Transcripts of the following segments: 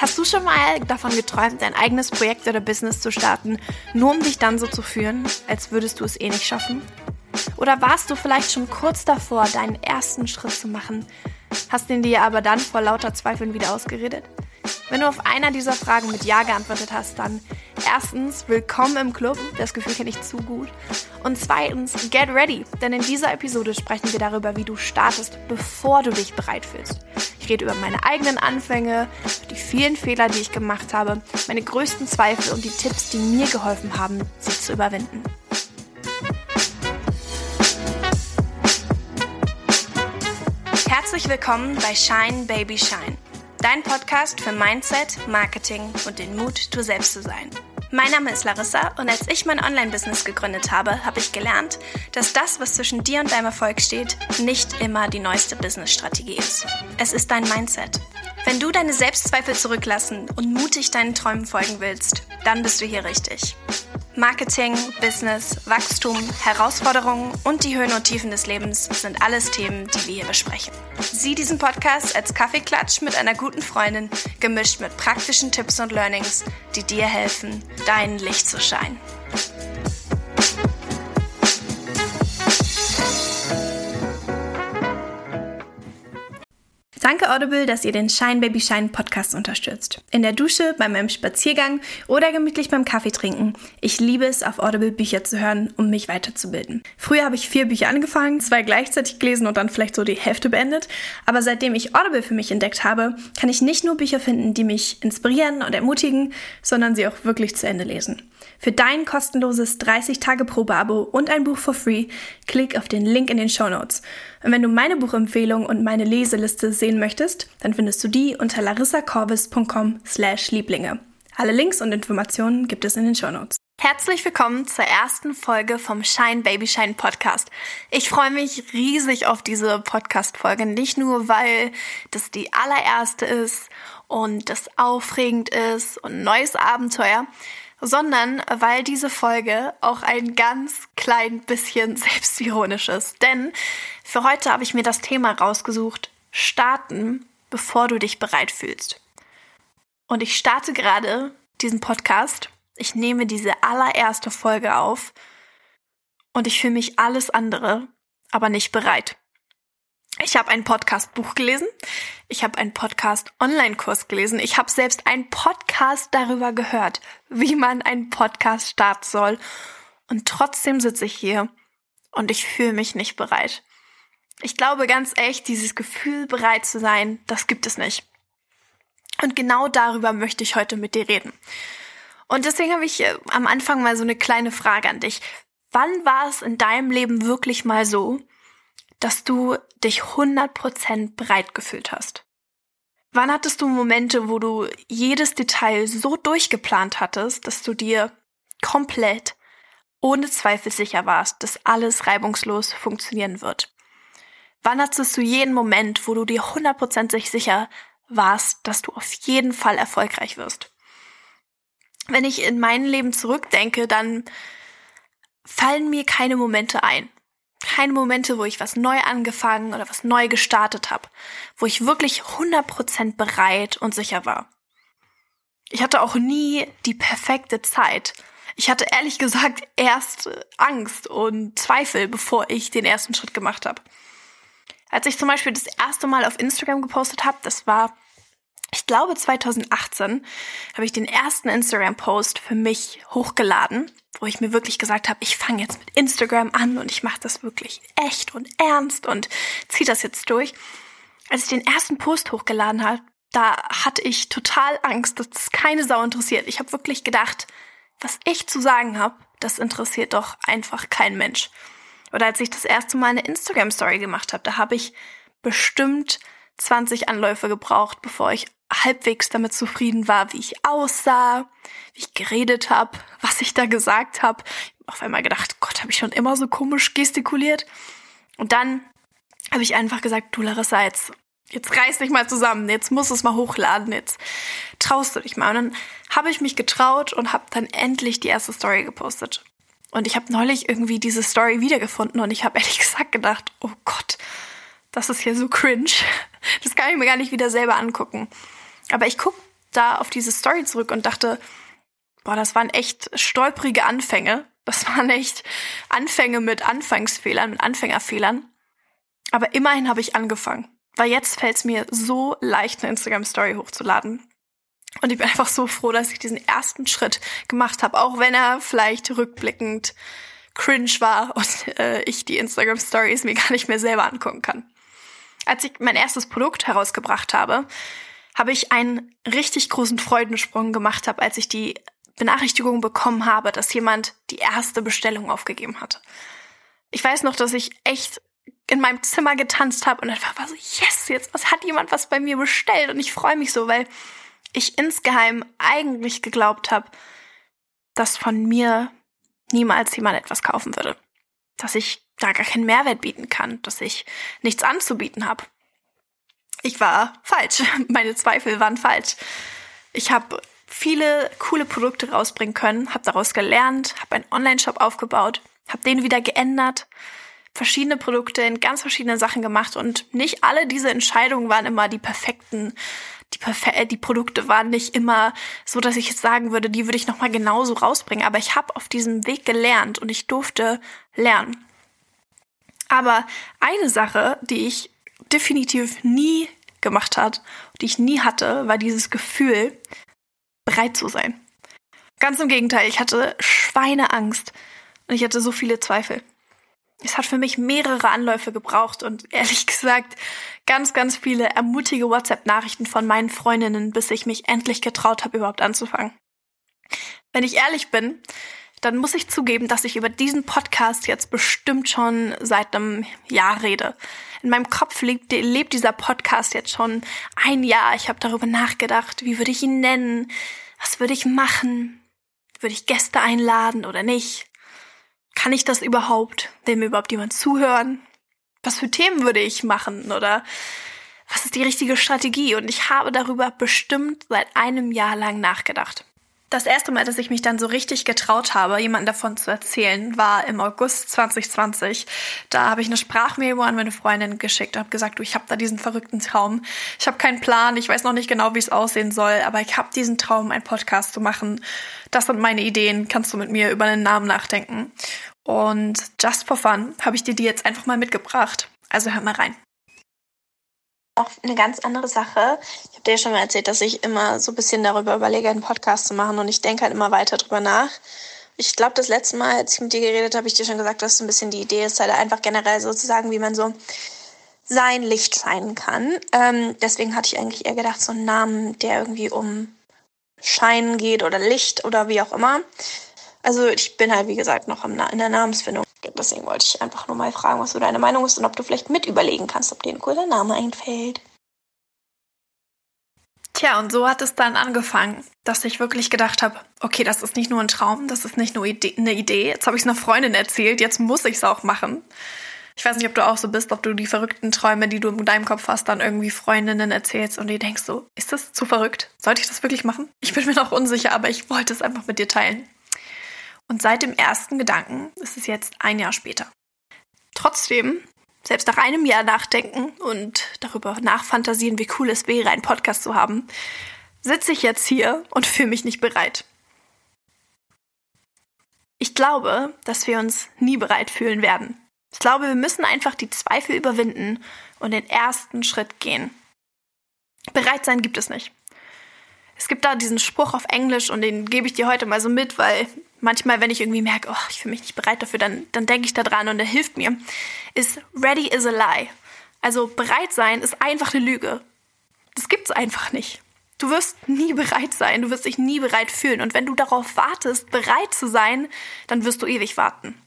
Hast du schon mal davon geträumt, dein eigenes Projekt oder Business zu starten, nur um dich dann so zu fühlen, als würdest du es eh nicht schaffen? Oder warst du vielleicht schon kurz davor, deinen ersten Schritt zu machen, hast ihn dir aber dann vor lauter Zweifeln wieder ausgeredet? Wenn du auf einer dieser Fragen mit Ja geantwortet hast, dann erstens willkommen im Club, das Gefühl kenne ich zu gut. Und zweitens, get ready, denn in dieser Episode sprechen wir darüber, wie du startest, bevor du dich bereit fühlst. Rede über meine eigenen Anfänge, die vielen Fehler, die ich gemacht habe, meine größten Zweifel und die Tipps, die mir geholfen haben, sie zu überwinden. Herzlich willkommen bei Shine Baby Shine Dein Podcast für Mindset, Marketing und den Mut, du selbst zu sein. Mein Name ist Larissa und als ich mein Online-Business gegründet habe, habe ich gelernt, dass das, was zwischen dir und deinem Erfolg steht, nicht immer die neueste Business-Strategie ist. Es ist dein Mindset. Wenn du deine Selbstzweifel zurücklassen und mutig deinen Träumen folgen willst, dann bist du hier richtig. Marketing, Business, Wachstum, Herausforderungen und die Höhen und Tiefen des Lebens sind alles Themen, die wir hier besprechen. Sieh diesen Podcast als Kaffeeklatsch mit einer guten Freundin, gemischt mit praktischen Tipps und Learnings, die dir helfen, dein Licht zu scheinen. Danke Audible, dass ihr den Shine Baby Shine Podcast unterstützt. In der Dusche, bei meinem Spaziergang oder gemütlich beim Kaffee trinken. Ich liebe es, auf Audible Bücher zu hören, um mich weiterzubilden. Früher habe ich vier Bücher angefangen, zwei gleichzeitig gelesen und dann vielleicht so die Hälfte beendet. Aber seitdem ich Audible für mich entdeckt habe, kann ich nicht nur Bücher finden, die mich inspirieren und ermutigen, sondern sie auch wirklich zu Ende lesen. Für dein kostenloses 30-Tage-Probe-Abo und ein Buch for free, klick auf den Link in den Show Notes. Und wenn du meine Buchempfehlung und meine Leseliste sehen möchtest, dann findest du die unter larissacorvis.com slash Lieblinge. Alle Links und Informationen gibt es in den Show Notes. Herzlich willkommen zur ersten Folge vom Shine Baby Shine Podcast. Ich freue mich riesig auf diese Podcast-Folge. Nicht nur, weil das die allererste ist und das aufregend ist und neues Abenteuer, sondern weil diese Folge auch ein ganz klein bisschen selbstironisch ist. Denn für heute habe ich mir das Thema rausgesucht, starten, bevor du dich bereit fühlst. Und ich starte gerade diesen Podcast. Ich nehme diese allererste Folge auf und ich fühle mich alles andere, aber nicht bereit. Ich habe ein Podcast-Buch gelesen. Ich habe einen Podcast-Online-Kurs gelesen. Ich habe selbst einen Podcast darüber gehört, wie man einen Podcast starten soll. Und trotzdem sitze ich hier und ich fühle mich nicht bereit. Ich glaube ganz echt, dieses Gefühl, bereit zu sein, das gibt es nicht. Und genau darüber möchte ich heute mit dir reden. Und deswegen habe ich äh, am Anfang mal so eine kleine Frage an dich. Wann war es in deinem Leben wirklich mal so, dass du dich 100% bereit gefühlt hast? Wann hattest du Momente, wo du jedes Detail so durchgeplant hattest, dass du dir komplett ohne Zweifel sicher warst, dass alles reibungslos funktionieren wird? Wann hattest du jeden Moment, wo du dir 100% sicher warst, dass du auf jeden Fall erfolgreich wirst? Wenn ich in mein Leben zurückdenke, dann fallen mir keine Momente ein keine Momente, wo ich was neu angefangen oder was neu gestartet habe, wo ich wirklich 100% bereit und sicher war. Ich hatte auch nie die perfekte Zeit. Ich hatte ehrlich gesagt erst Angst und Zweifel, bevor ich den ersten Schritt gemacht habe. Als ich zum Beispiel das erste Mal auf Instagram gepostet habe, das war, glaube 2018, habe ich den ersten Instagram-Post für mich hochgeladen wo ich mir wirklich gesagt habe, ich fange jetzt mit Instagram an und ich mache das wirklich echt und ernst und ziehe das jetzt durch. Als ich den ersten Post hochgeladen habe, da hatte ich total Angst, dass es keine Sau interessiert. Ich habe wirklich gedacht, was ich zu sagen habe, das interessiert doch einfach kein Mensch. Oder als ich das erste Mal eine Instagram Story gemacht habe, da habe ich bestimmt 20 Anläufe gebraucht, bevor ich halbwegs damit zufrieden war, wie ich aussah, wie ich geredet habe, was ich da gesagt habe. Auf einmal gedacht, Gott, habe ich schon immer so komisch gestikuliert. Und dann habe ich einfach gesagt, du Larissa, jetzt, jetzt reiß dich mal zusammen, jetzt musst du es mal hochladen, jetzt traust du dich mal. Und dann habe ich mich getraut und habe dann endlich die erste Story gepostet. Und ich habe neulich irgendwie diese Story wiedergefunden und ich habe ehrlich gesagt gedacht, oh Gott, das ist hier so cringe. Das kann ich mir gar nicht wieder selber angucken. Aber ich gucke da auf diese Story zurück und dachte, boah, das waren echt stolprige Anfänge. Das waren echt Anfänge mit Anfangsfehlern, mit Anfängerfehlern. Aber immerhin habe ich angefangen. Weil jetzt fällt es mir so leicht, eine Instagram-Story hochzuladen. Und ich bin einfach so froh, dass ich diesen ersten Schritt gemacht habe, auch wenn er vielleicht rückblickend cringe war und äh, ich die Instagram Stories mir gar nicht mehr selber angucken kann. Als ich mein erstes Produkt herausgebracht habe, habe ich einen richtig großen Freudensprung gemacht habe, als ich die Benachrichtigung bekommen habe, dass jemand die erste Bestellung aufgegeben hat. Ich weiß noch, dass ich echt in meinem Zimmer getanzt habe und einfach war so, yes, jetzt was hat jemand was bei mir bestellt und ich freue mich so, weil ich insgeheim eigentlich geglaubt habe, dass von mir niemals jemand etwas kaufen würde. Dass ich da gar keinen Mehrwert bieten kann, dass ich nichts anzubieten habe. Ich war falsch. Meine Zweifel waren falsch. Ich habe viele coole Produkte rausbringen können, habe daraus gelernt, habe einen Online-Shop aufgebaut, habe den wieder geändert, verschiedene Produkte in ganz verschiedene Sachen gemacht und nicht alle diese Entscheidungen waren immer die perfekten die, Perfe äh, die Produkte waren nicht immer so, dass ich jetzt sagen würde, die würde ich nochmal genauso rausbringen. Aber ich habe auf diesem Weg gelernt und ich durfte lernen. Aber eine Sache, die ich definitiv nie gemacht hat, die ich nie hatte, war dieses Gefühl, bereit zu sein. Ganz im Gegenteil, ich hatte Schweineangst und ich hatte so viele Zweifel. Es hat für mich mehrere Anläufe gebraucht und ehrlich gesagt ganz, ganz viele ermutige WhatsApp-Nachrichten von meinen Freundinnen, bis ich mich endlich getraut habe, überhaupt anzufangen. Wenn ich ehrlich bin, dann muss ich zugeben, dass ich über diesen Podcast jetzt bestimmt schon seit einem Jahr rede. In meinem Kopf lebt, lebt dieser Podcast jetzt schon ein Jahr. Ich habe darüber nachgedacht, wie würde ich ihn nennen, was würde ich machen, würde ich Gäste einladen oder nicht. Kann ich das überhaupt? Will mir überhaupt jemand zuhören? Was für Themen würde ich machen? Oder was ist die richtige Strategie? Und ich habe darüber bestimmt seit einem Jahr lang nachgedacht. Das erste Mal, dass ich mich dann so richtig getraut habe, jemandem davon zu erzählen, war im August 2020. Da habe ich eine Sprachmemo an meine Freundin geschickt und habe gesagt, du, ich habe da diesen verrückten Traum. Ich habe keinen Plan, ich weiß noch nicht genau, wie es aussehen soll, aber ich habe diesen Traum, einen Podcast zu machen. Das sind meine Ideen. Kannst du mit mir über einen Namen nachdenken? Und just for fun habe ich dir die jetzt einfach mal mitgebracht. Also hör mal rein auch eine ganz andere Sache. Ich habe dir ja schon mal erzählt, dass ich immer so ein bisschen darüber überlege, einen Podcast zu machen und ich denke halt immer weiter drüber nach. Ich glaube, das letzte Mal, als ich mit dir geredet habe, habe ich dir schon gesagt, dass so ein bisschen die Idee ist, halt einfach generell sozusagen, wie man so sein Licht scheinen kann. Ähm, deswegen hatte ich eigentlich eher gedacht, so einen Namen, der irgendwie um Scheinen geht oder Licht oder wie auch immer. Also ich bin halt, wie gesagt, noch in der Namensfindung. Deswegen wollte ich einfach nur mal fragen, was so deine Meinung ist und ob du vielleicht mit überlegen kannst, ob dir ein cooler Name einfällt. Tja, und so hat es dann angefangen, dass ich wirklich gedacht habe, okay, das ist nicht nur ein Traum, das ist nicht nur eine Idee. Jetzt habe ich es einer Freundin erzählt, jetzt muss ich es auch machen. Ich weiß nicht, ob du auch so bist, ob du die verrückten Träume, die du in deinem Kopf hast, dann irgendwie Freundinnen erzählst und die denkst so, ist das zu verrückt? Sollte ich das wirklich machen? Ich bin mir noch unsicher, aber ich wollte es einfach mit dir teilen. Und seit dem ersten Gedanken ist es jetzt ein Jahr später. Trotzdem, selbst nach einem Jahr nachdenken und darüber nachfantasieren, wie cool es wäre, einen Podcast zu haben, sitze ich jetzt hier und fühle mich nicht bereit. Ich glaube, dass wir uns nie bereit fühlen werden. Ich glaube, wir müssen einfach die Zweifel überwinden und den ersten Schritt gehen. Bereit sein gibt es nicht. Es gibt da diesen Spruch auf Englisch und den gebe ich dir heute mal so mit, weil manchmal, wenn ich irgendwie merke, oh, ich fühle mich nicht bereit dafür, dann, dann denke ich da dran und er hilft mir, ist ready is a lie. Also bereit sein ist einfach eine Lüge. Das gibt's einfach nicht. Du wirst nie bereit sein, du wirst dich nie bereit fühlen. Und wenn du darauf wartest, bereit zu sein, dann wirst du ewig warten.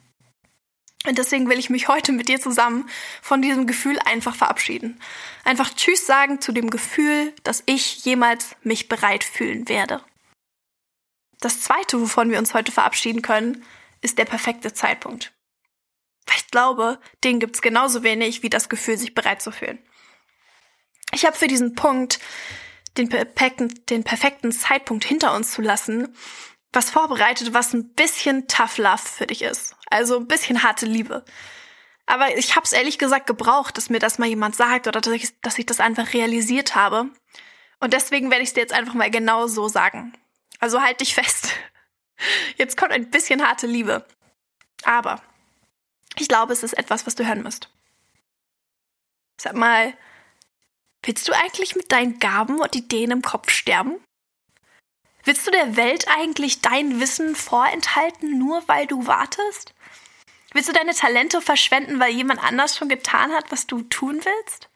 Und deswegen will ich mich heute mit dir zusammen von diesem Gefühl einfach verabschieden. Einfach Tschüss sagen zu dem Gefühl, dass ich jemals mich bereit fühlen werde. Das zweite, wovon wir uns heute verabschieden können, ist der perfekte Zeitpunkt. Weil ich glaube, den gibt's genauso wenig wie das Gefühl, sich bereit zu fühlen. Ich habe für diesen Punkt, den perfekten, den perfekten Zeitpunkt hinter uns zu lassen, was vorbereitet, was ein bisschen tough love für dich ist. Also ein bisschen harte Liebe. Aber ich habe es ehrlich gesagt gebraucht, dass mir das mal jemand sagt oder dass ich, dass ich das einfach realisiert habe. Und deswegen werde ich es dir jetzt einfach mal genau so sagen. Also halt dich fest. Jetzt kommt ein bisschen harte Liebe. Aber ich glaube, es ist etwas, was du hören musst. Sag mal, willst du eigentlich mit deinen Gaben und Ideen im Kopf sterben? Willst du der Welt eigentlich dein Wissen vorenthalten, nur weil du wartest? Willst du deine Talente verschwenden, weil jemand anders schon getan hat, was du tun willst?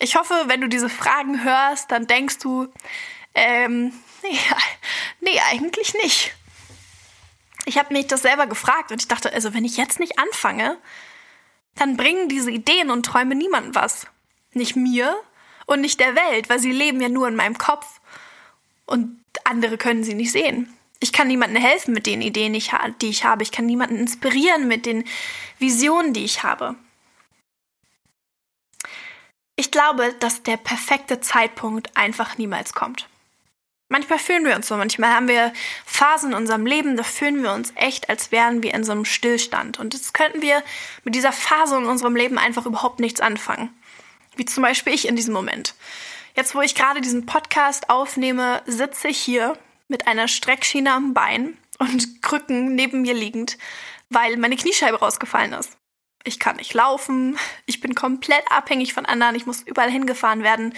Ich hoffe, wenn du diese Fragen hörst, dann denkst du, ähm, nee, nee eigentlich nicht. Ich habe mich das selber gefragt und ich dachte, also wenn ich jetzt nicht anfange, dann bringen diese Ideen und Träume niemandem was. Nicht mir und nicht der Welt, weil sie leben ja nur in meinem Kopf und andere können sie nicht sehen. Ich kann niemandem helfen mit den Ideen, die ich habe. Ich kann niemanden inspirieren mit den Visionen, die ich habe. Ich glaube, dass der perfekte Zeitpunkt einfach niemals kommt. Manchmal fühlen wir uns so, manchmal haben wir Phasen in unserem Leben, da fühlen wir uns echt, als wären wir in so einem Stillstand. Und jetzt könnten wir mit dieser Phase in unserem Leben einfach überhaupt nichts anfangen. Wie zum Beispiel ich in diesem Moment. Jetzt, wo ich gerade diesen Podcast aufnehme, sitze ich hier mit einer Streckschiene am Bein und Krücken neben mir liegend, weil meine Kniescheibe rausgefallen ist. Ich kann nicht laufen, ich bin komplett abhängig von anderen, ich muss überall hingefahren werden.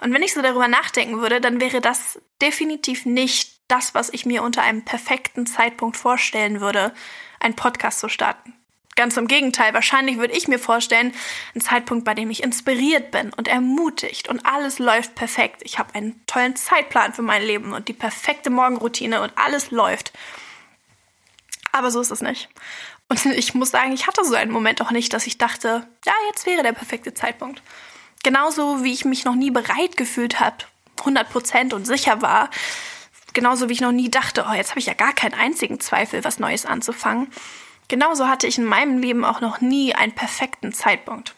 Und wenn ich so darüber nachdenken würde, dann wäre das definitiv nicht das, was ich mir unter einem perfekten Zeitpunkt vorstellen würde, einen Podcast zu starten. Ganz im Gegenteil, wahrscheinlich würde ich mir vorstellen, ein Zeitpunkt, bei dem ich inspiriert bin und ermutigt und alles läuft perfekt. Ich habe einen tollen Zeitplan für mein Leben und die perfekte Morgenroutine und alles läuft. Aber so ist es nicht. Und ich muss sagen, ich hatte so einen Moment auch nicht, dass ich dachte, ja, jetzt wäre der perfekte Zeitpunkt. Genauso wie ich mich noch nie bereit gefühlt habe, 100% und sicher war, genauso wie ich noch nie dachte, oh, jetzt habe ich ja gar keinen einzigen Zweifel, was Neues anzufangen. Genauso hatte ich in meinem Leben auch noch nie einen perfekten Zeitpunkt.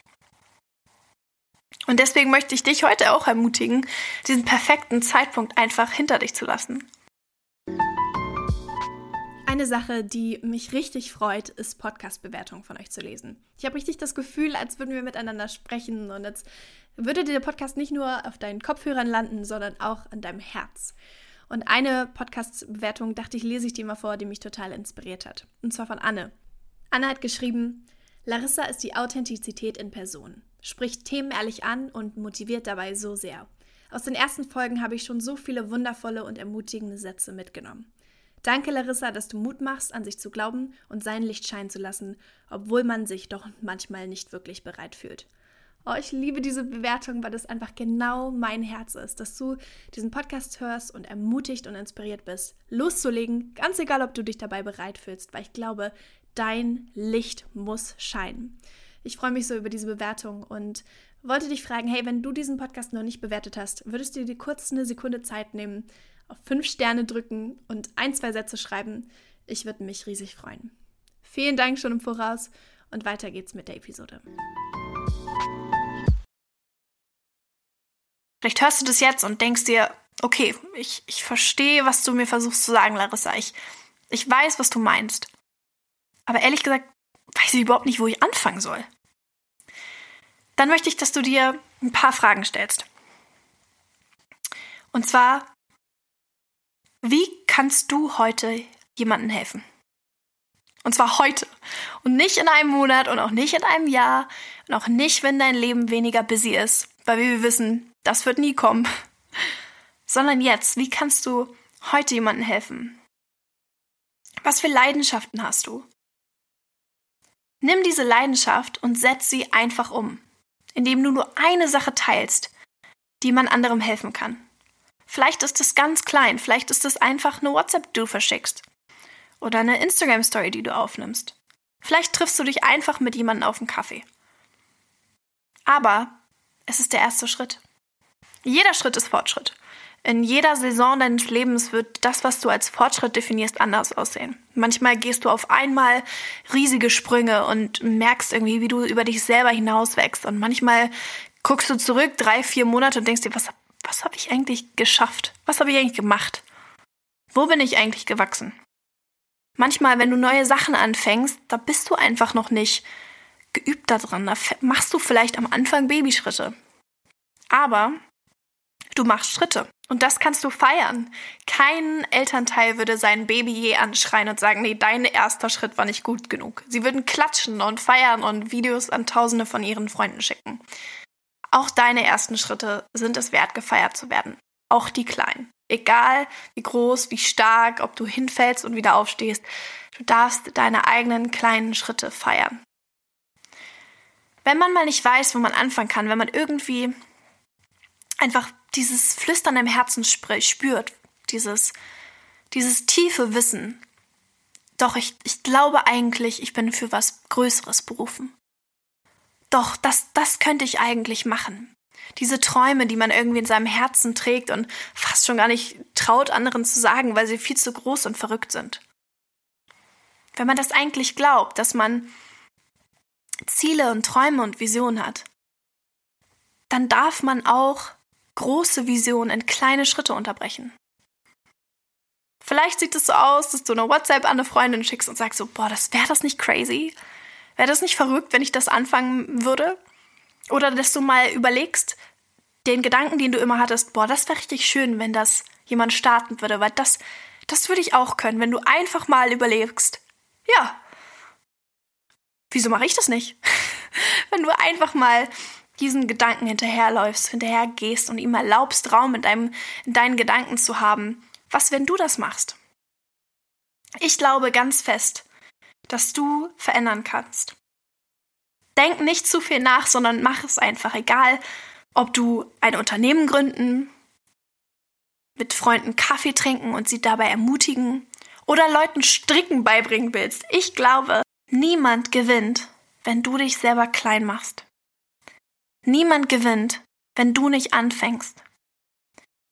Und deswegen möchte ich dich heute auch ermutigen, diesen perfekten Zeitpunkt einfach hinter dich zu lassen. Eine Sache, die mich richtig freut, ist Podcast-Bewertungen von euch zu lesen. Ich habe richtig das Gefühl, als würden wir miteinander sprechen und als würde der Podcast nicht nur auf deinen Kopfhörern landen, sondern auch an deinem Herz. Und eine Podcast-Bewertung dachte ich, lese ich dir mal vor, die mich total inspiriert hat. Und zwar von Anne. Anne hat geschrieben, Larissa ist die Authentizität in Person, spricht Themen ehrlich an und motiviert dabei so sehr. Aus den ersten Folgen habe ich schon so viele wundervolle und ermutigende Sätze mitgenommen. Danke, Larissa, dass du Mut machst, an sich zu glauben und sein Licht scheinen zu lassen, obwohl man sich doch manchmal nicht wirklich bereit fühlt. Oh, ich liebe diese Bewertung, weil das einfach genau mein Herz ist, dass du diesen Podcast hörst und ermutigt und inspiriert bist, loszulegen, ganz egal, ob du dich dabei bereit fühlst, weil ich glaube, dein Licht muss scheinen. Ich freue mich so über diese Bewertung und wollte dich fragen, hey, wenn du diesen Podcast noch nicht bewertet hast, würdest du dir kurz eine Sekunde Zeit nehmen, auf fünf Sterne drücken und ein, zwei Sätze schreiben. Ich würde mich riesig freuen. Vielen Dank schon im Voraus und weiter geht's mit der Episode. Vielleicht hörst du das jetzt und denkst dir, okay, ich, ich verstehe, was du mir versuchst zu sagen, Larissa. Ich, ich weiß, was du meinst. Aber ehrlich gesagt, weiß ich überhaupt nicht, wo ich anfangen soll. Dann möchte ich, dass du dir ein paar Fragen stellst. Und zwar, wie kannst du heute jemandem helfen? Und zwar heute. Und nicht in einem Monat und auch nicht in einem Jahr und auch nicht, wenn dein Leben weniger busy ist. Weil wir wissen, das wird nie kommen. Sondern jetzt. Wie kannst du heute jemandem helfen? Was für Leidenschaften hast du? Nimm diese Leidenschaft und setz sie einfach um, indem du nur eine Sache teilst, die man anderem helfen kann. Vielleicht ist es ganz klein, vielleicht ist es einfach eine WhatsApp, die du verschickst. Oder eine Instagram-Story, die du aufnimmst. Vielleicht triffst du dich einfach mit jemandem auf einen Kaffee. Aber es ist der erste Schritt. Jeder Schritt ist Fortschritt. In jeder Saison deines Lebens wird das, was du als Fortschritt definierst, anders aussehen. Manchmal gehst du auf einmal riesige Sprünge und merkst irgendwie, wie du über dich selber hinauswächst. Und manchmal guckst du zurück drei, vier Monate und denkst dir, was was habe ich eigentlich geschafft? Was habe ich eigentlich gemacht? Wo bin ich eigentlich gewachsen? Manchmal, wenn du neue Sachen anfängst, da bist du einfach noch nicht geübt daran. Da machst du vielleicht am Anfang Babyschritte. Aber Du machst Schritte. Und das kannst du feiern. Kein Elternteil würde sein Baby je anschreien und sagen, nee, dein erster Schritt war nicht gut genug. Sie würden klatschen und feiern und Videos an Tausende von ihren Freunden schicken. Auch deine ersten Schritte sind es wert, gefeiert zu werden. Auch die kleinen. Egal wie groß, wie stark, ob du hinfällst und wieder aufstehst, du darfst deine eigenen kleinen Schritte feiern. Wenn man mal nicht weiß, wo man anfangen kann, wenn man irgendwie einfach dieses Flüstern im Herzen spürt, dieses, dieses tiefe Wissen. Doch ich, ich glaube eigentlich, ich bin für was Größeres berufen. Doch, das, das könnte ich eigentlich machen. Diese Träume, die man irgendwie in seinem Herzen trägt und fast schon gar nicht traut, anderen zu sagen, weil sie viel zu groß und verrückt sind. Wenn man das eigentlich glaubt, dass man Ziele und Träume und Visionen hat, dann darf man auch große Vision in kleine Schritte unterbrechen. Vielleicht sieht es so aus, dass du eine WhatsApp an eine Freundin schickst und sagst so, boah, das wäre das nicht crazy? Wäre das nicht verrückt, wenn ich das anfangen würde? Oder dass du mal überlegst, den Gedanken, den du immer hattest, boah, das wäre richtig schön, wenn das jemand starten würde, weil das, das würde ich auch können, wenn du einfach mal überlegst, ja, wieso mache ich das nicht? wenn du einfach mal diesen Gedanken hinterherläufst, hinterhergehst und ihm erlaubst, Raum in, deinem, in deinen Gedanken zu haben. Was, wenn du das machst? Ich glaube ganz fest, dass du verändern kannst. Denk nicht zu viel nach, sondern mach es einfach, egal ob du ein Unternehmen gründen, mit Freunden Kaffee trinken und sie dabei ermutigen oder Leuten Stricken beibringen willst. Ich glaube, niemand gewinnt, wenn du dich selber klein machst. Niemand gewinnt, wenn du nicht anfängst.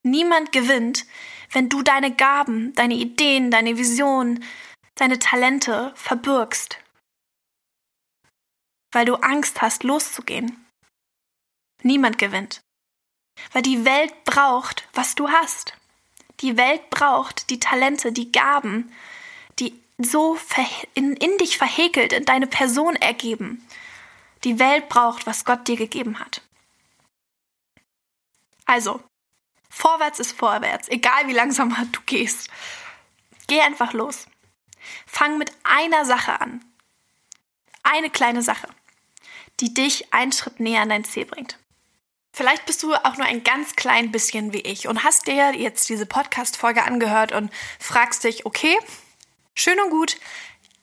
Niemand gewinnt, wenn du deine Gaben, deine Ideen, deine Visionen, deine Talente verbürgst, weil du Angst hast, loszugehen. Niemand gewinnt, weil die Welt braucht, was du hast. Die Welt braucht die Talente, die Gaben, die so in, in dich verhäkelt, in deine Person ergeben, die Welt braucht, was Gott dir gegeben hat. Also, vorwärts ist vorwärts, egal wie langsam du gehst. Geh einfach los. Fang mit einer Sache an. Eine kleine Sache, die dich einen Schritt näher an dein Ziel bringt. Vielleicht bist du auch nur ein ganz klein bisschen wie ich und hast dir jetzt diese Podcast-Folge angehört und fragst dich, okay, schön und gut,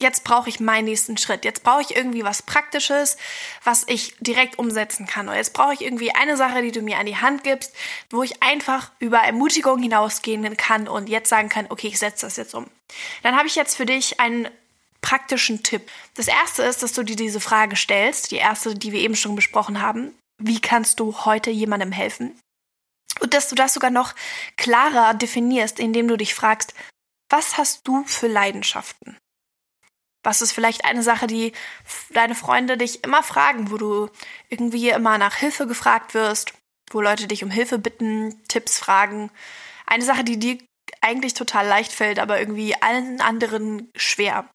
jetzt brauche ich meinen nächsten Schritt. Jetzt brauche ich irgendwie was Praktisches, was ich direkt umsetzen kann. Oder jetzt brauche ich irgendwie eine Sache, die du mir an die Hand gibst, wo ich einfach über Ermutigung hinausgehen kann und jetzt sagen kann, okay, ich setze das jetzt um. Dann habe ich jetzt für dich einen praktischen Tipp. Das erste ist, dass du dir diese Frage stellst, die erste, die wir eben schon besprochen haben. Wie kannst du heute jemandem helfen? Und dass du das sogar noch klarer definierst, indem du dich fragst, was hast du für Leidenschaften? Was ist vielleicht eine Sache, die deine Freunde dich immer fragen, wo du irgendwie immer nach Hilfe gefragt wirst, wo Leute dich um Hilfe bitten, Tipps fragen. Eine Sache, die dir eigentlich total leicht fällt, aber irgendwie allen anderen schwer.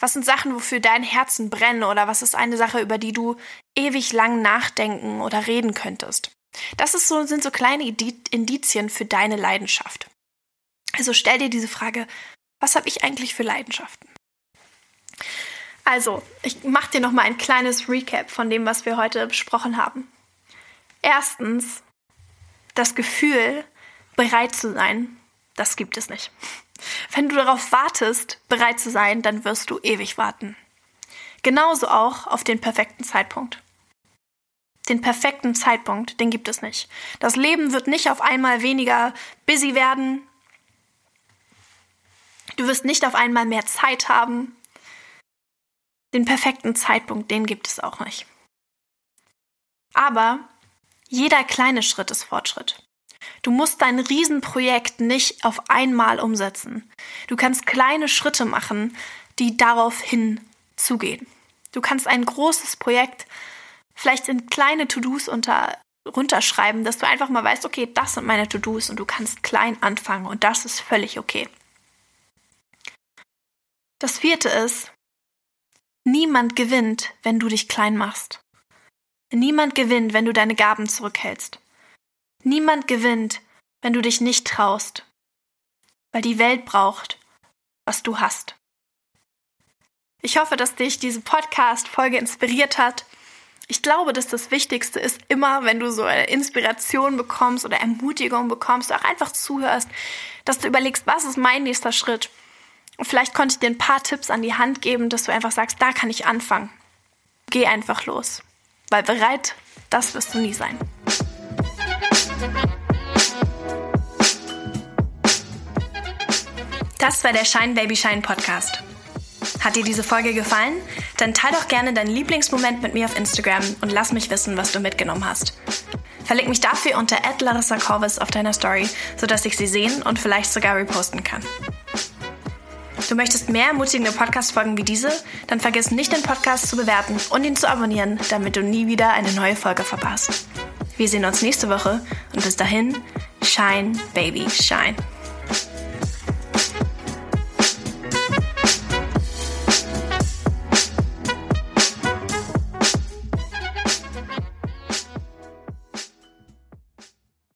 Was sind Sachen, wofür dein Herzen brennen oder was ist eine Sache, über die du ewig lang nachdenken oder reden könntest? Das ist so, sind so kleine Indizien für deine Leidenschaft. Also stell dir diese Frage, was habe ich eigentlich für Leidenschaften? Also, ich mache dir noch mal ein kleines Recap von dem, was wir heute besprochen haben. Erstens, das Gefühl, bereit zu sein, das gibt es nicht. Wenn du darauf wartest, bereit zu sein, dann wirst du ewig warten. Genauso auch auf den perfekten Zeitpunkt. Den perfekten Zeitpunkt, den gibt es nicht. Das Leben wird nicht auf einmal weniger busy werden. Du wirst nicht auf einmal mehr Zeit haben. Den perfekten Zeitpunkt, den gibt es auch nicht. Aber jeder kleine Schritt ist Fortschritt. Du musst dein Riesenprojekt nicht auf einmal umsetzen. Du kannst kleine Schritte machen, die darauf hin zugehen. Du kannst ein großes Projekt vielleicht in kleine To-Dos unter, runterschreiben, dass du einfach mal weißt, okay, das sind meine To-Dos und du kannst klein anfangen und das ist völlig okay. Das vierte ist, Niemand gewinnt, wenn du dich klein machst. Niemand gewinnt, wenn du deine Gaben zurückhältst. Niemand gewinnt, wenn du dich nicht traust, weil die Welt braucht, was du hast. Ich hoffe, dass dich diese Podcast-Folge inspiriert hat. Ich glaube, dass das Wichtigste ist, immer wenn du so eine Inspiration bekommst oder Ermutigung bekommst, auch einfach zuhörst, dass du überlegst, was ist mein nächster Schritt? Vielleicht konnte ich dir ein paar Tipps an die Hand geben, dass du einfach sagst, da kann ich anfangen. Geh einfach los. Weil bereit, das wirst du nie sein. Das war der Shine Baby Shine Podcast. Hat dir diese Folge gefallen? Dann teile doch gerne deinen Lieblingsmoment mit mir auf Instagram und lass mich wissen, was du mitgenommen hast. Verleg mich dafür unter Corvus auf deiner Story, sodass ich sie sehen und vielleicht sogar reposten kann. Du möchtest mehr ermutigende Podcast-Folgen wie diese? Dann vergiss nicht, den Podcast zu bewerten und ihn zu abonnieren, damit du nie wieder eine neue Folge verpasst. Wir sehen uns nächste Woche und bis dahin, shine, baby, shine.